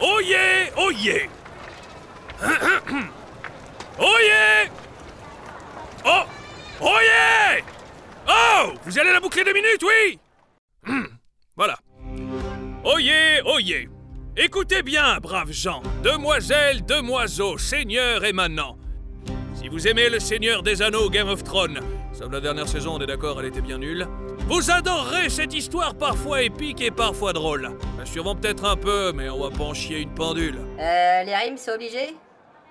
Oyez Oyez. Oyez. Oh Oyez. Oh Vous allez la boucler deux minutes, oui. Voilà. Oyez, oyez. Écoutez bien, braves gens, demoiselles, demoiseaux, seigneurs et manants. Si vous aimez le Seigneur des Anneaux Game of Thrones, sauf la dernière saison, on est d'accord, elle était bien nulle, vous adorerez cette histoire parfois épique et parfois drôle. Assurons peut-être un peu, mais on va pas en chier une pendule. Euh, les rimes, c'est obligé?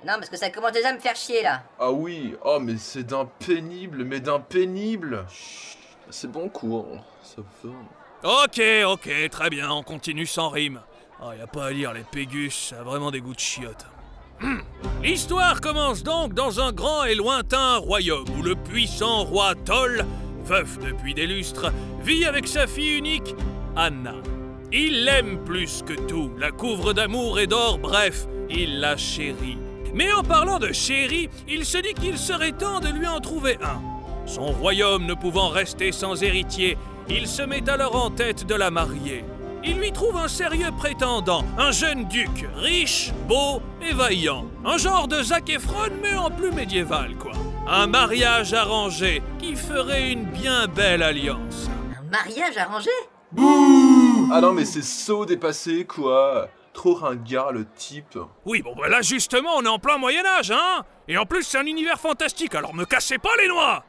Non, parce que ça commence déjà à me faire chier là. Ah oui, oh mais c'est d'un pénible, mais d'un pénible. Chut, c'est bon cours, ça va. Ok, ok, très bien, on continue sans rime. Oh, y a pas à lire, les Pégus, ça a vraiment des goûts de chiottes. L'histoire commence donc dans un grand et lointain royaume où le puissant roi Toll, veuf depuis des lustres, vit avec sa fille unique, Anna. Il l'aime plus que tout, la couvre d'amour et d'or, bref, il la chérit. Mais en parlant de chéri, il se dit qu'il serait temps de lui en trouver un. Son royaume ne pouvant rester sans héritier, il se met alors en tête de la marier. Il lui trouve un sérieux prétendant, un jeune duc, riche, beau et vaillant. Un genre de Zac Efron, mais en plus médiéval, quoi. Un mariage arrangé qui ferait une bien belle alliance. Un mariage arrangé? Ah non mais c'est saut dépassé quoi. Trop ringard le type. Oui, bon, bah là justement, on est en plein Moyen-Âge, hein Et en plus, c'est un univers fantastique, alors me cassez pas les noix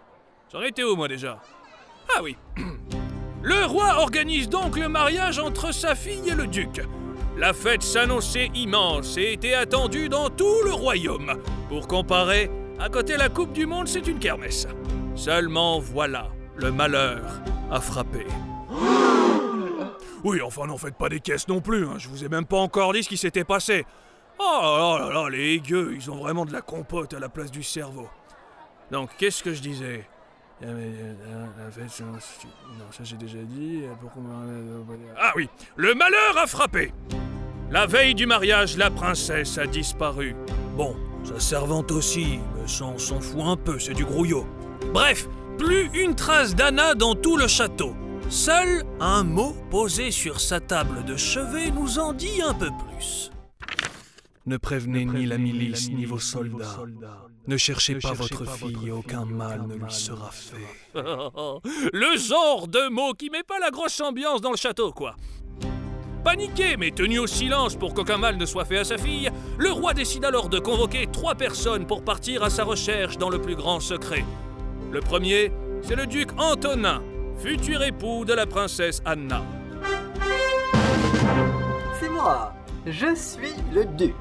J'en étais où, moi, déjà? Ah oui. Le roi organise donc le mariage entre sa fille et le duc. La fête s'annonçait immense et était attendue dans tout le royaume. Pour comparer, à côté la Coupe du Monde, c'est une kermesse. Seulement voilà, le malheur a frappé. Oui, enfin, n'en faites pas des caisses non plus, hein. je vous ai même pas encore dit ce qui s'était passé. Oh là là là, les gueux, ils ont vraiment de la compote à la place du cerveau. Donc, qu'est-ce que je disais? Ah, oui, le malheur a frappé. La veille du mariage, la princesse a disparu. Bon, sa servante aussi, mais on s'en fout un peu, c'est du grouillot. Bref, plus une trace d'Anna dans tout le château. Seul un mot posé sur sa table de chevet nous en dit un peu plus. Ne prévenez ni la milice ni vos soldats. Ne cherchez pas votre fille et aucun mal ne lui sera fait. le genre de mot qui met pas la grosse ambiance dans le château, quoi. Paniqué mais tenu au silence pour qu'aucun mal ne soit fait à sa fille, le roi décide alors de convoquer trois personnes pour partir à sa recherche dans le plus grand secret. Le premier, c'est le duc Antonin, futur époux de la princesse Anna. C'est moi, je suis le duc.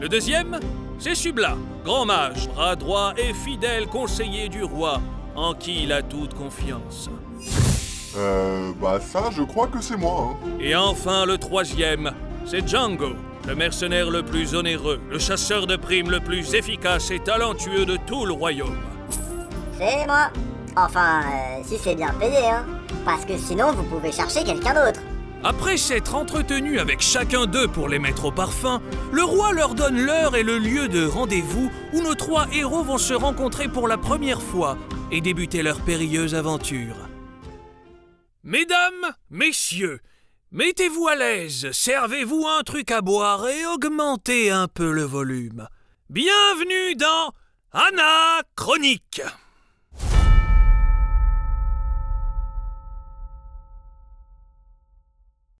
Le deuxième, c'est Subla, grand mage, bras droit et fidèle conseiller du roi, en qui il a toute confiance. Euh, bah ça, je crois que c'est moi. Hein. Et enfin, le troisième, c'est Django, le mercenaire le plus onéreux, le chasseur de primes le plus efficace et talentueux de tout le royaume. C'est moi. Enfin, euh, si c'est bien payé, hein. Parce que sinon, vous pouvez chercher quelqu'un d'autre. Après s'être entretenu avec chacun d'eux pour les mettre au parfum, le roi leur donne l'heure et le lieu de rendez-vous où nos trois héros vont se rencontrer pour la première fois et débuter leur périlleuse aventure. Mesdames, messieurs, mettez-vous à l'aise, servez-vous un truc à boire et augmentez un peu le volume. Bienvenue dans Anna Chronique.